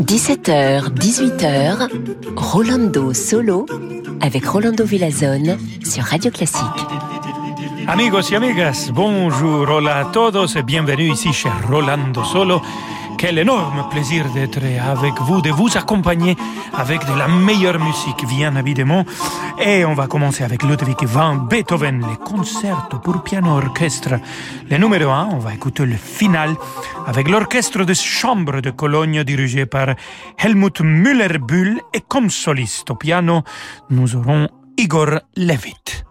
17h, 18h, Rolando Solo avec Rolando Villazone sur Radio Classique. Amigos y amigas, bonjour, hola a todos et bienvenue ici chez Rolando Solo. Quel énorme plaisir d'être avec vous, de vous accompagner avec de la meilleure musique, bien évidemment. Et on va commencer avec Ludwig van Beethoven, le concerto pour piano orchestre. Le numéro 1, on va écouter le final avec l'orchestre de chambre de Cologne dirigé par Helmut Müller-Bull et comme soliste au piano, nous aurons Igor Levit.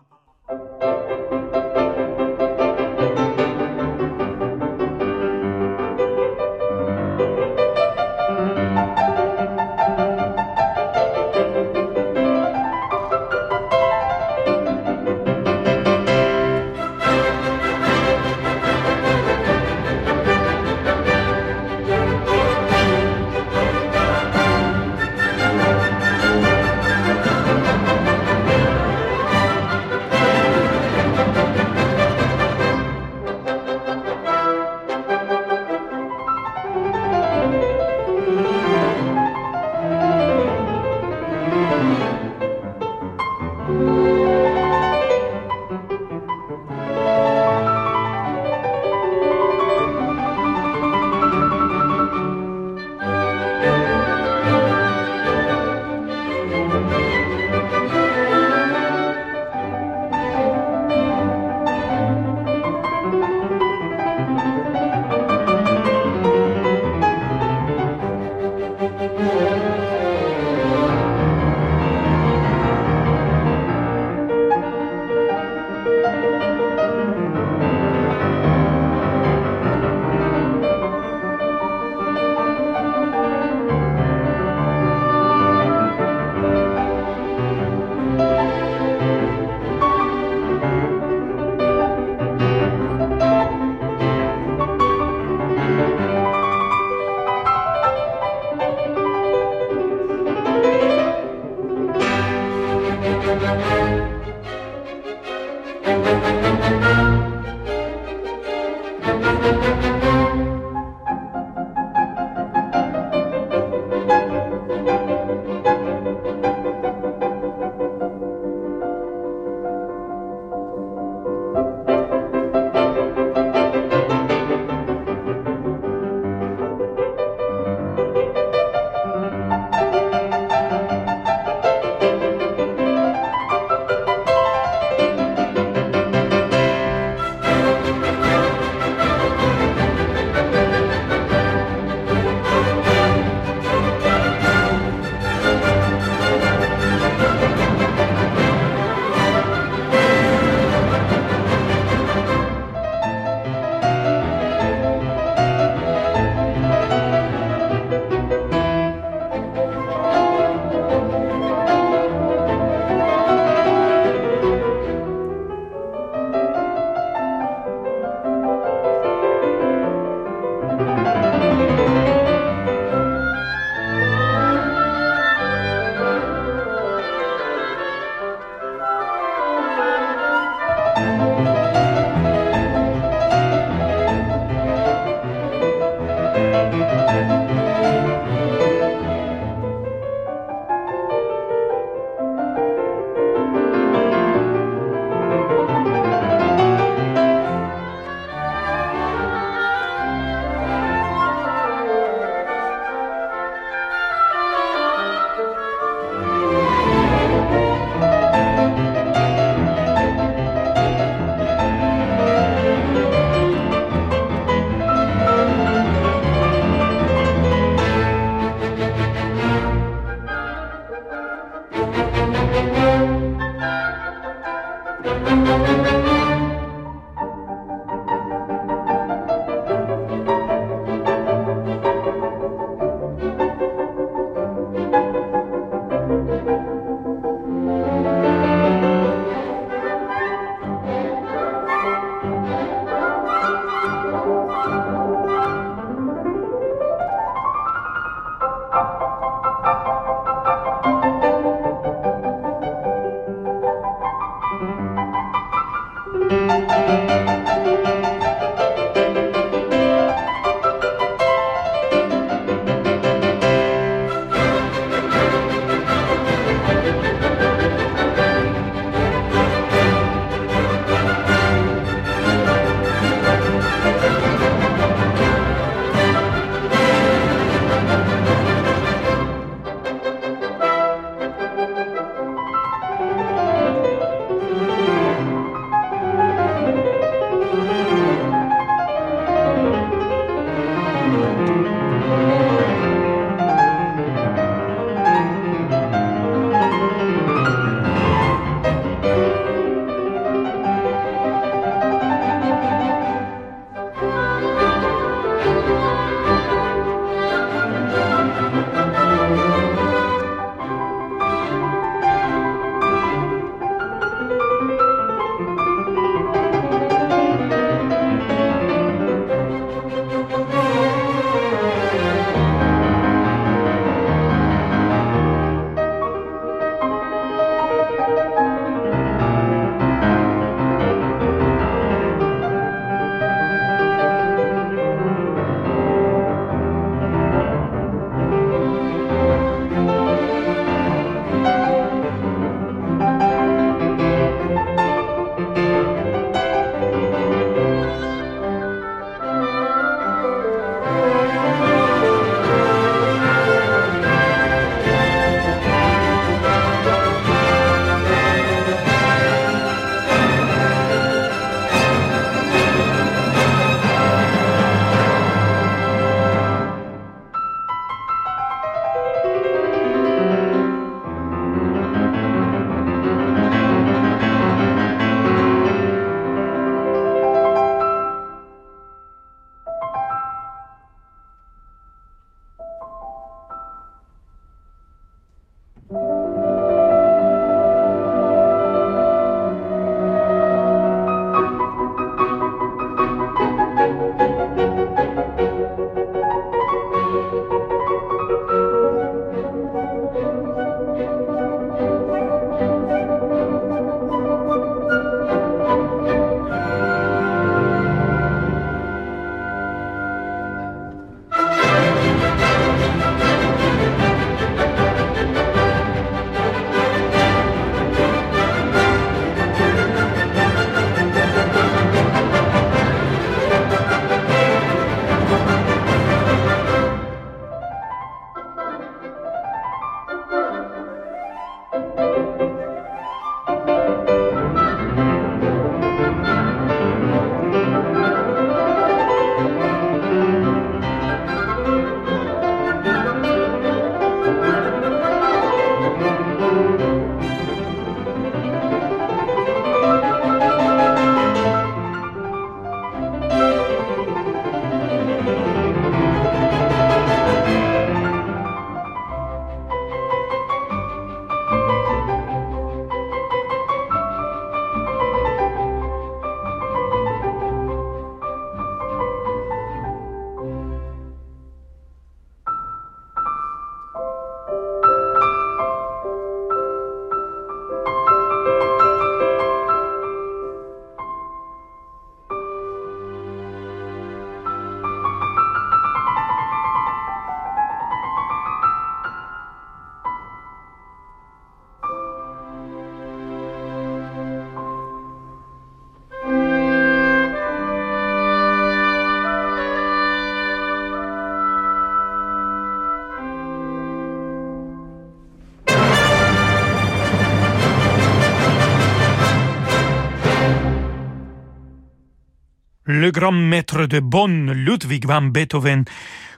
Le grand maître de Bonn, Ludwig van Beethoven,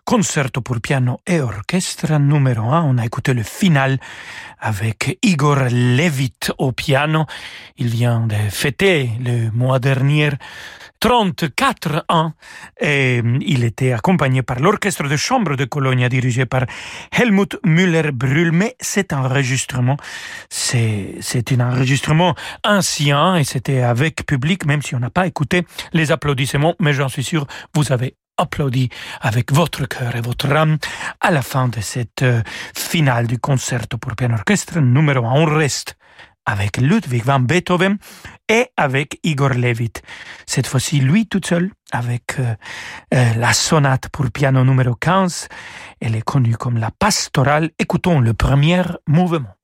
concerto pour piano et orchestre numéro 1. On a écouté le final avec Igor Levit au piano. Il vient de fêter le mois dernier 34 ans et il était accompagné par l'orchestre de chambre de Cologne dirigé par Helmut Müller-Brühl. Mais cet enregistrement, c'est, c'est un enregistrement ancien et c'était avec public, même si on n'a pas écouté les applaudissements, mais j'en suis sûr, vous avez applaudi avec votre cœur et votre âme à la fin de cette euh, finale du concerto pour piano orchestre numéro 1. On reste avec Ludwig van Beethoven et avec Igor Levit. Cette fois-ci, lui tout seul, avec euh, euh, la sonate pour piano numéro 15. Elle est connue comme la pastorale. Écoutons le premier mouvement.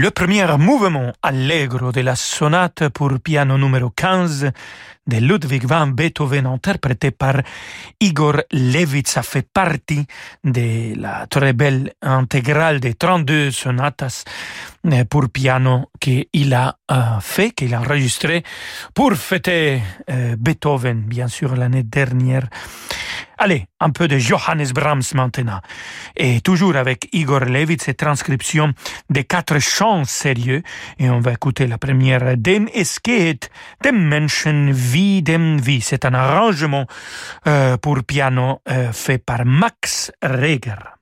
Le premier mouvement allegro de la sonate pour piano numéro 15 de Ludwig van Beethoven interprété par Igor Levitz a fait partie de la très belle intégrale des 32 sonatas euh, pour piano qu'il a euh, fait, qu'il a enregistré pour fêter euh, Beethoven, bien sûr, l'année dernière. Allez, un peu de Johannes Brahms maintenant. Et toujours avec Igor Levitz et transcription des quatre chants sérieux. Et on va écouter la première, Den es dem Menschen wie dem wie. C'est un arrangement euh, pour piano euh, fait par Max Reger.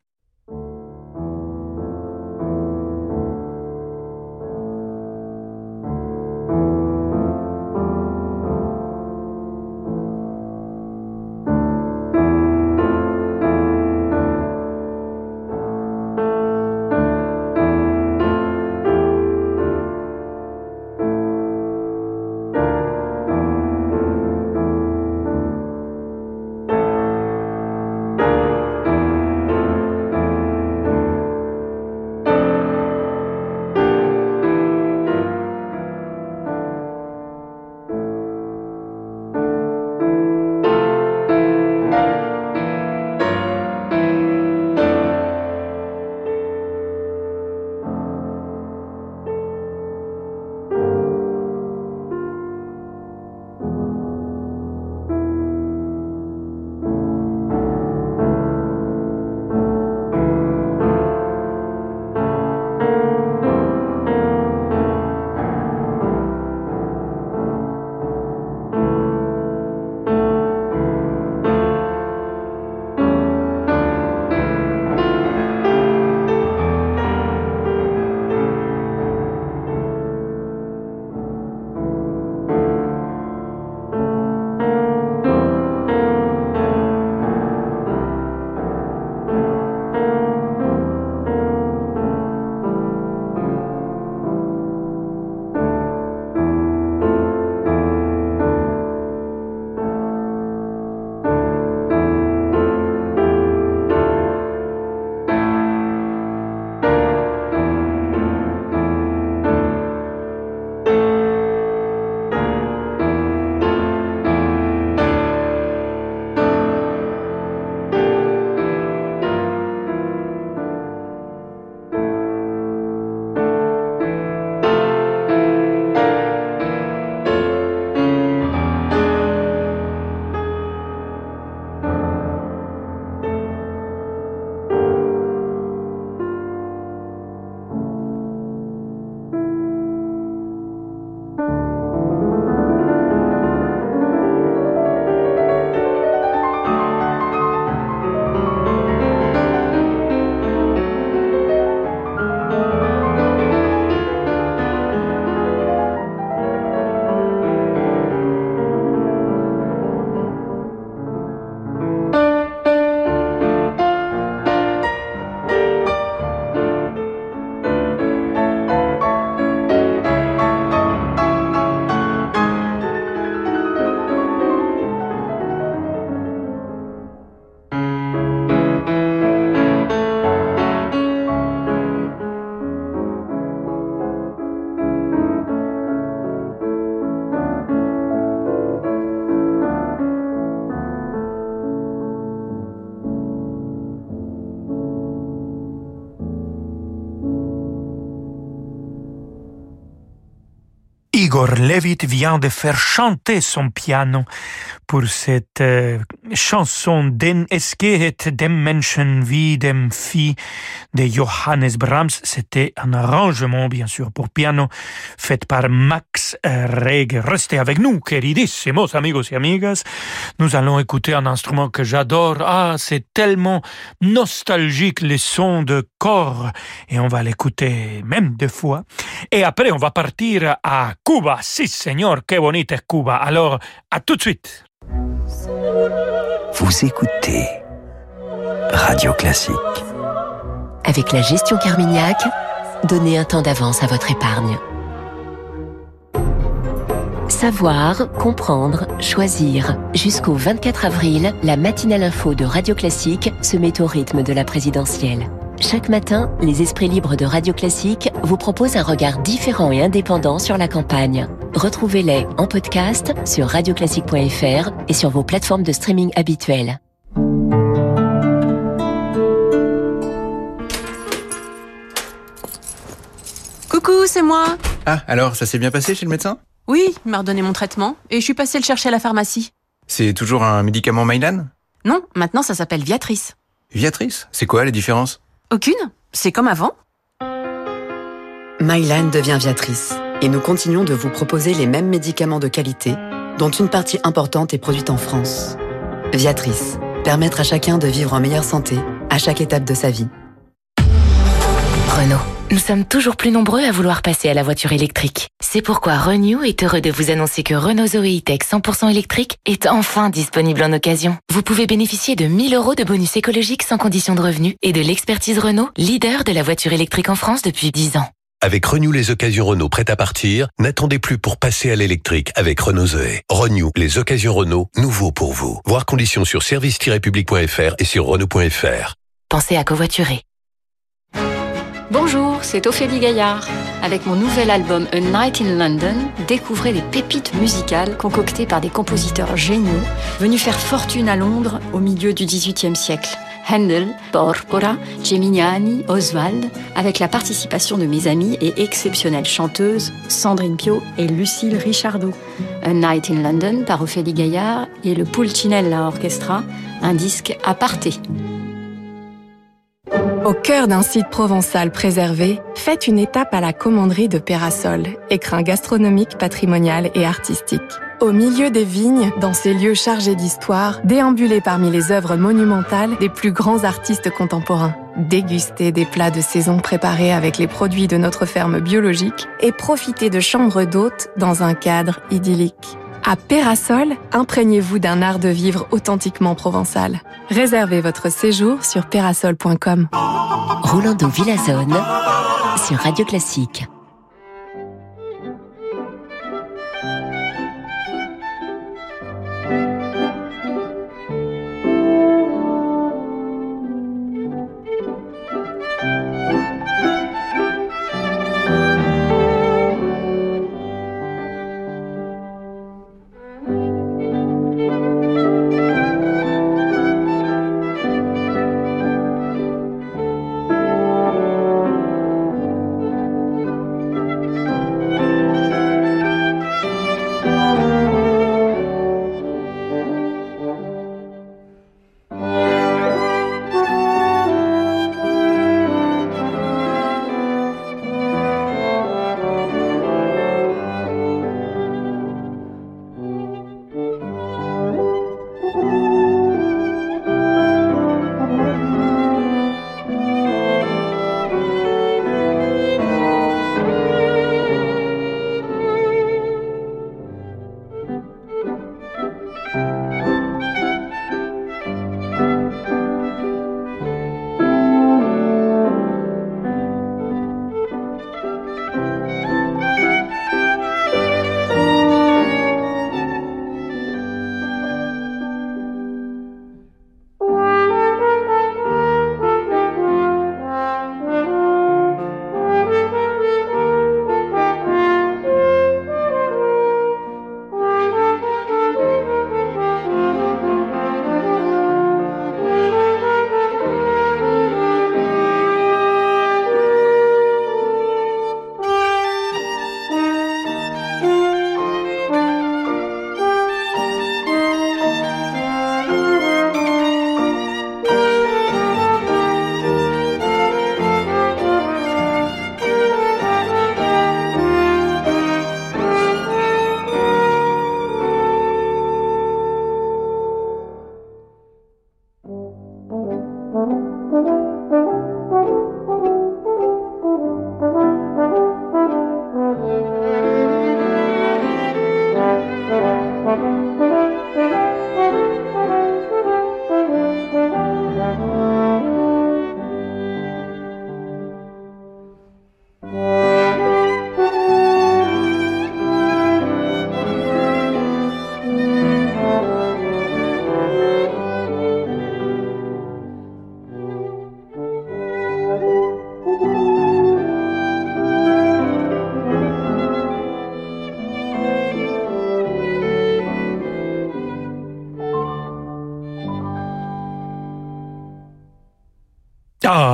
Igor Levit vient de faire chanter son piano pour cette euh, chanson Den es dem Menschen wie dem de Johannes Brahms. C'était un arrangement, bien sûr, pour piano fait par Max Reger. Restez avec nous, queridissimos amigos et amigas. Nous allons écouter un instrument que j'adore. Ah, c'est tellement nostalgique, les sons de corps. Et on va l'écouter même deux fois. Et après, on va partir à Cuba. Si, señor, qué bonita Cuba. Alors, à tout de suite. Vous écoutez Radio Classique. Avec la gestion Carmignac, donnez un temps d'avance à votre épargne. Savoir, comprendre, choisir. Jusqu'au 24 avril, la matinale info de Radio Classique se met au rythme de la présidentielle. Chaque matin, les esprits libres de Radio Classique vous proposent un regard différent et indépendant sur la campagne. Retrouvez-les en podcast sur radioclassique.fr et sur vos plateformes de streaming habituelles. Coucou, c'est moi. Ah, alors, ça s'est bien passé chez le médecin? Oui, il m'a redonné mon traitement et je suis passée le chercher à la pharmacie. C'est toujours un médicament Mylan? Non, maintenant ça s'appelle Viatrice. Viatrice? C'est quoi la différence? Aucune? C'est comme avant? Mylan devient Viatrice et nous continuons de vous proposer les mêmes médicaments de qualité dont une partie importante est produite en France. Viatrice, permettre à chacun de vivre en meilleure santé à chaque étape de sa vie. Renault. Nous sommes toujours plus nombreux à vouloir passer à la voiture électrique. C'est pourquoi Renew est heureux de vous annoncer que Renault Zoe E-Tech 100% électrique est enfin disponible en occasion. Vous pouvez bénéficier de 1000 euros de bonus écologique sans condition de revenu et de l'expertise Renault, leader de la voiture électrique en France depuis 10 ans. Avec Renew les occasions Renault prêtes à partir, n'attendez plus pour passer à l'électrique avec Renault Zoé. Renew les occasions Renault, nouveau pour vous. Voir conditions sur service-public.fr et sur Renault.fr. Pensez à covoiturer. Bonjour, c'est Ophélie Gaillard. Avec mon nouvel album A Night in London, découvrez les pépites musicales concoctées par des compositeurs géniaux venus faire fortune à Londres au milieu du XVIIIe siècle. Handel, Porpora, Geminiani, Oswald, avec la participation de mes amies et exceptionnelles chanteuses Sandrine Pio et Lucille Richardot. A Night in London par Ophélie Gaillard et le Pulcinella Orchestra, un disque aparté. Au cœur d'un site provençal préservé, faites une étape à la commanderie de Pérasol, écrin gastronomique, patrimonial et artistique. Au milieu des vignes, dans ces lieux chargés d'histoire, déambulez parmi les œuvres monumentales des plus grands artistes contemporains. Dégustez des plats de saison préparés avec les produits de notre ferme biologique et profitez de chambres d'hôtes dans un cadre idyllique. À Pérasol, imprégnez-vous d'un art de vivre authentiquement provençal. Réservez votre séjour sur perasol.com. Rolando Villazone sur Radio Classique.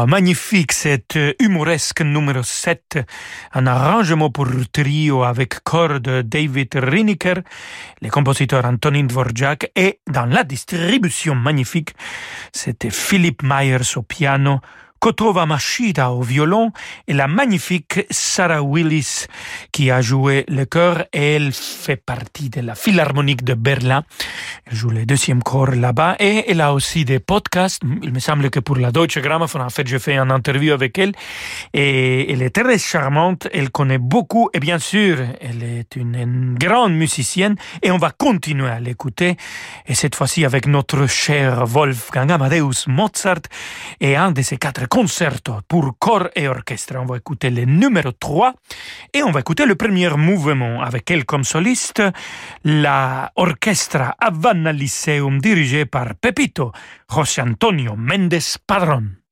Magnifique, cet humoresque numéro 7, un arrangement pour trio avec cordes David Riniker, les compositeurs Antonin Dvorak et dans la distribution magnifique, c'était Philip Myers au piano, Kotova Machida au violon et la magnifique Sarah Willis qui a joué le chœur et elle fait partie de la Philharmonique de Berlin. Elle joue le deuxième corps là-bas et elle a aussi des podcasts. Il me semble que pour la Deutsche Grammophon, en fait, j'ai fait une interview avec elle et elle est très charmante. Elle connaît beaucoup et bien sûr, elle est une, une grande musicienne et on va continuer à l'écouter et cette fois-ci avec notre cher Wolfgang Amadeus Mozart et un de ses quatre concerto pour corps et orchestre. On va écouter le numéro 3 et on va écouter le premier mouvement avec elle comme soliste, la Orchestra Havana Lyceum dirigée par Pepito José Antonio Méndez Padrón.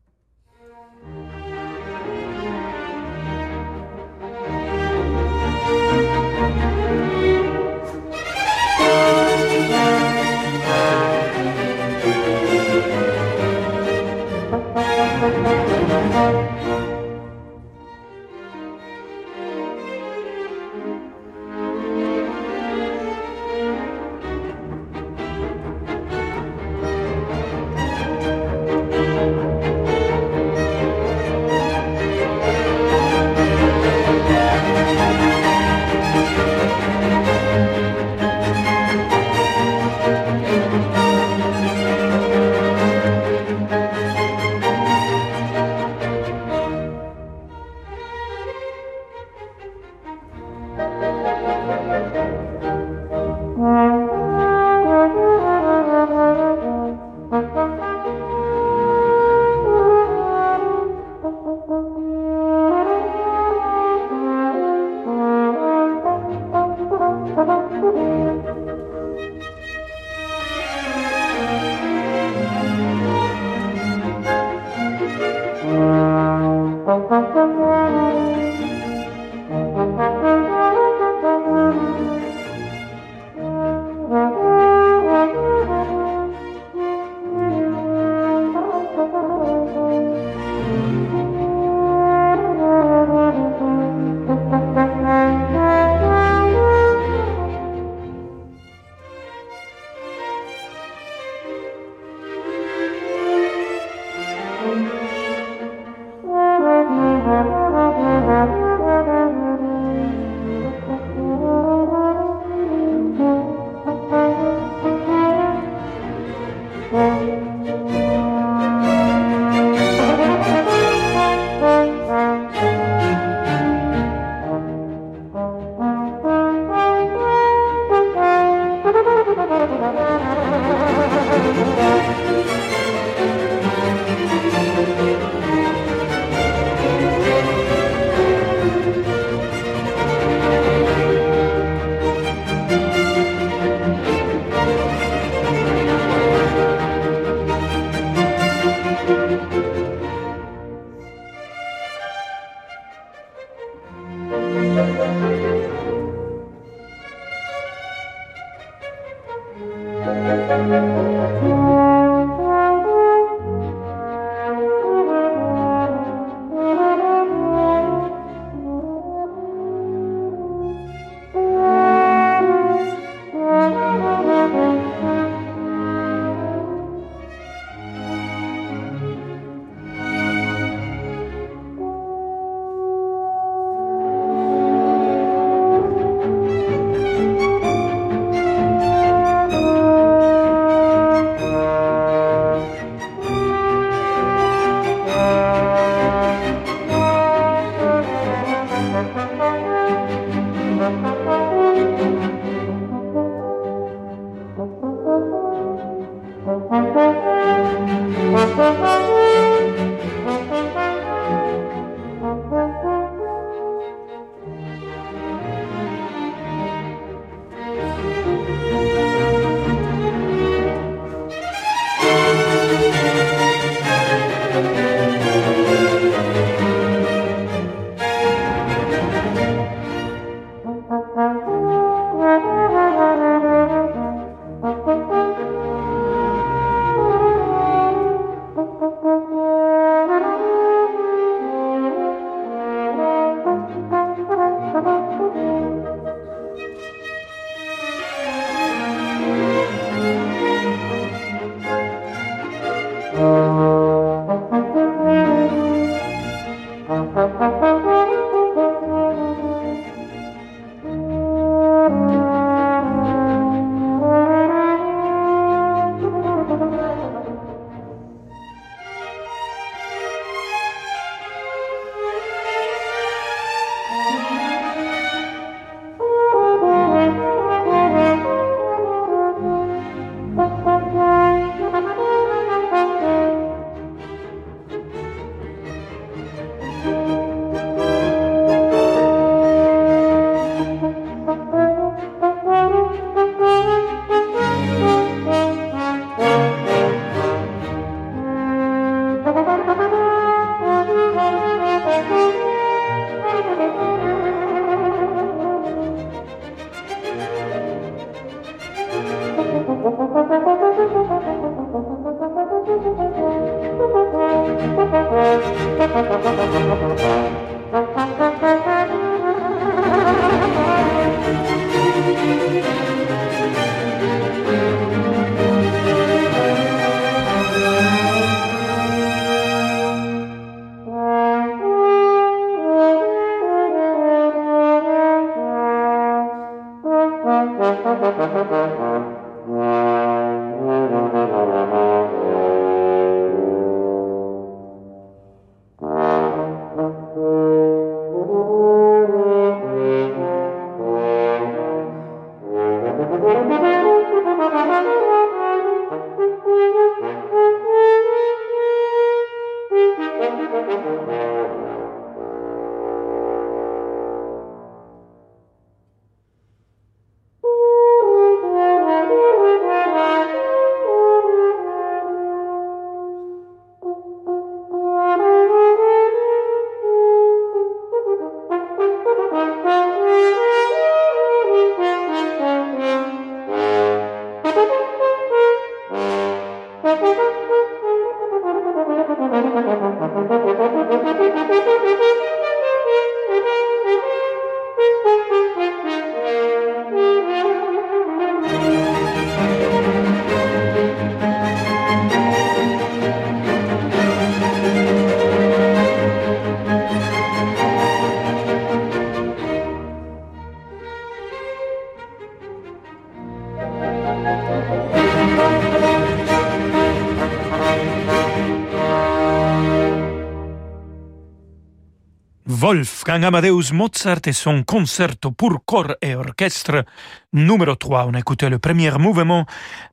Wolfgang Amadeus Mozart et son concerto pour corps et orchestre numéro 3. On a écouté le premier mouvement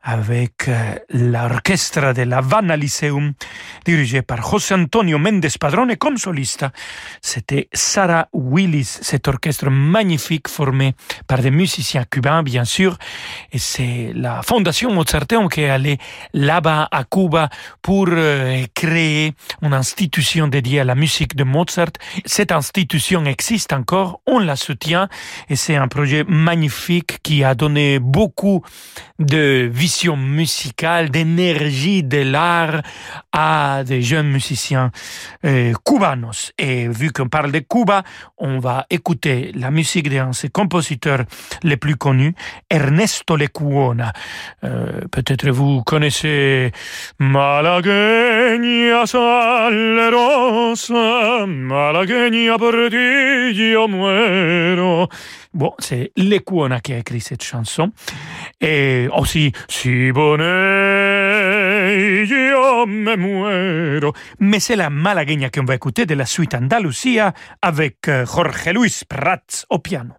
avec euh, l'orchestre de la Havana Lyceum, dirigé par José Antonio Méndez Padrone comme soliste. C'était Sarah Willis, cet orchestre magnifique formé par des musiciens cubains, bien sûr. Et c'est la fondation Mozarteum qui est allée là-bas à Cuba pour euh, créer une institution dédiée à la musique de Mozart. Cette institution existe encore, on la soutient et c'est un projet magnifique qui a donné beaucoup de vision musicale, d'énergie de l'art à des jeunes musiciens euh, cubanos. Et vu qu'on parle de Cuba, on va écouter la musique d'un de ses compositeurs les plus connus, Ernesto Lecuona. Euh, Peut-être vous connaissez Malagueña salerosa, Malagueña por muero. Bon, c'est Lecuona qui a écrit cette chanson. Et aussi, si bonnet, yo me muero. Mais c'est la malagueña qu'on va écouter de la suite Andalusia avec euh, Jorge Luis Prats au piano.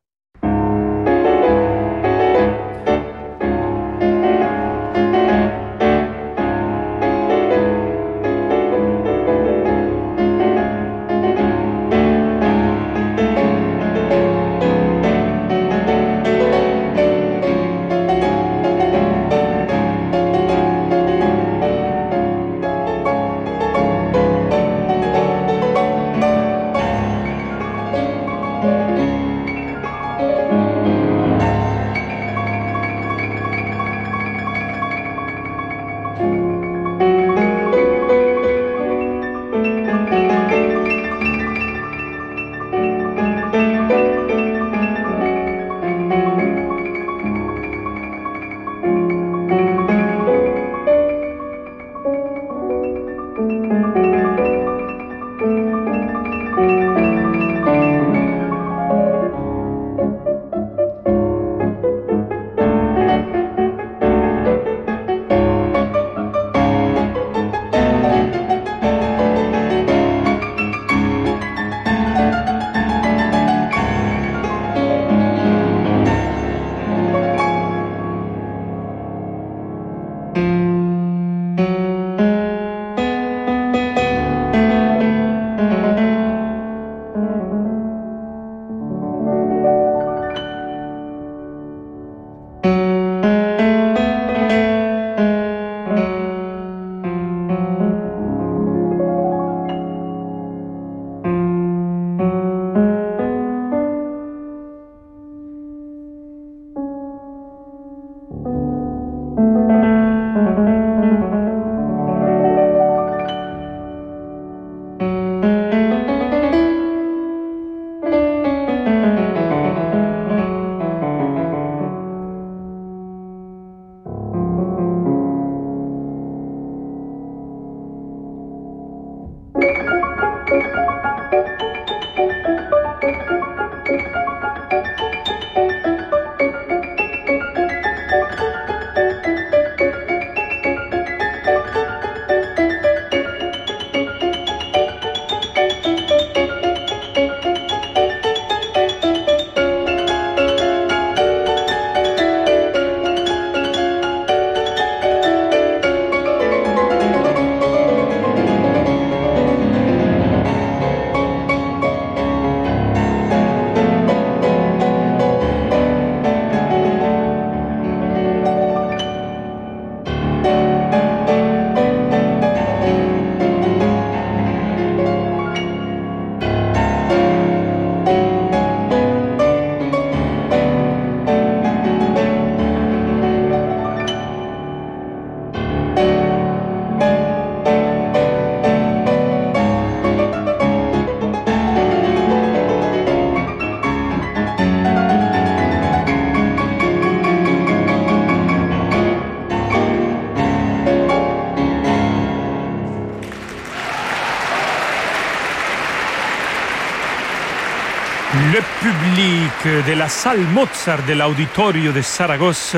Public de la salle Mozart de l'Auditorio de Saragosse.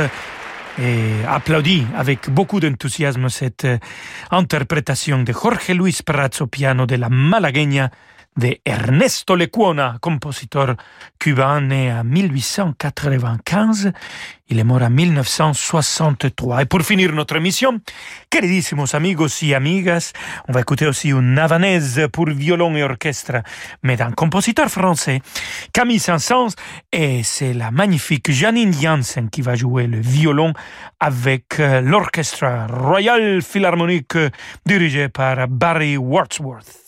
Applaudit avec beaucoup d'enthousiasme cette interprétation de Jorge Luis Prats au piano de la Malagueña de Ernesto Lecuona, compositeur cubain né en 1895. Il est mort en 1963. Et pour finir notre émission, queridísimos amigos y amigas, on va écouter aussi une havanaise pour violon et orchestre, mais d'un compositeur français, Camille Saint-Saëns, et c'est la magnifique Janine Janssen qui va jouer le violon avec l'orchestre Royal Philharmonic dirigé par Barry Wordsworth.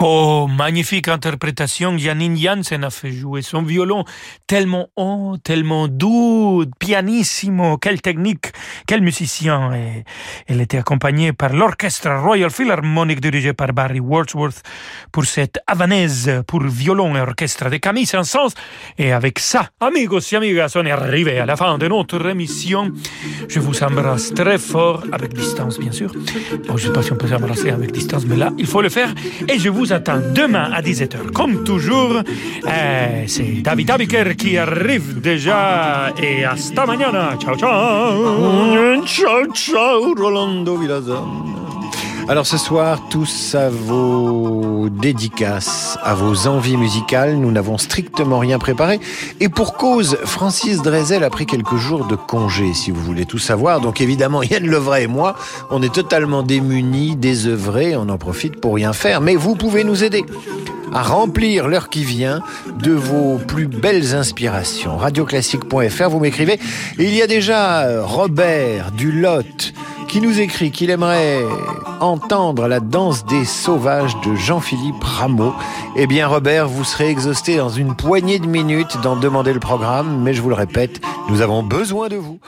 Oh, magnifique interprétation. Janine Janssen a fait jouer son violon tellement haut, tellement doux, pianissimo. Quelle technique, quel musicien. Et elle était accompagnée par l'orchestre Royal Philharmonic dirigé par Barry Wordsworth pour cette havanaise pour violon et orchestre de Camille Saint-Saëns. Et avec ça, amigos et amigas, on est arrivé à la fin de notre émission. Je vous embrasse très fort, avec distance bien sûr. Bon, je ne sais pas si on peut s'embrasser avec distance, mais là, il faut le faire. Et je vous attends demain à 17h. Comme toujours, euh, c'est David Abiker qui arrive déjà. Et hasta mañana. Ciao, ciao. Ciao, ciao, Rolando Villazan. Alors ce soir, tous à vos dédicaces, à vos envies musicales, nous n'avons strictement rien préparé. Et pour cause, Francis Drezel a pris quelques jours de congé, si vous voulez tout savoir. Donc évidemment, Yann Levray et moi, on est totalement démunis, désœuvrés, on en profite pour rien faire. Mais vous pouvez nous aider à remplir l'heure qui vient de vos plus belles inspirations. Radioclassique.fr, vous m'écrivez. Il y a déjà Robert du Lot qui nous écrit qu'il aimerait entendre la danse des sauvages de Jean-Philippe Rameau. Eh bien, Robert, vous serez exhausté dans une poignée de minutes d'en demander le programme, mais je vous le répète, nous avons besoin de vous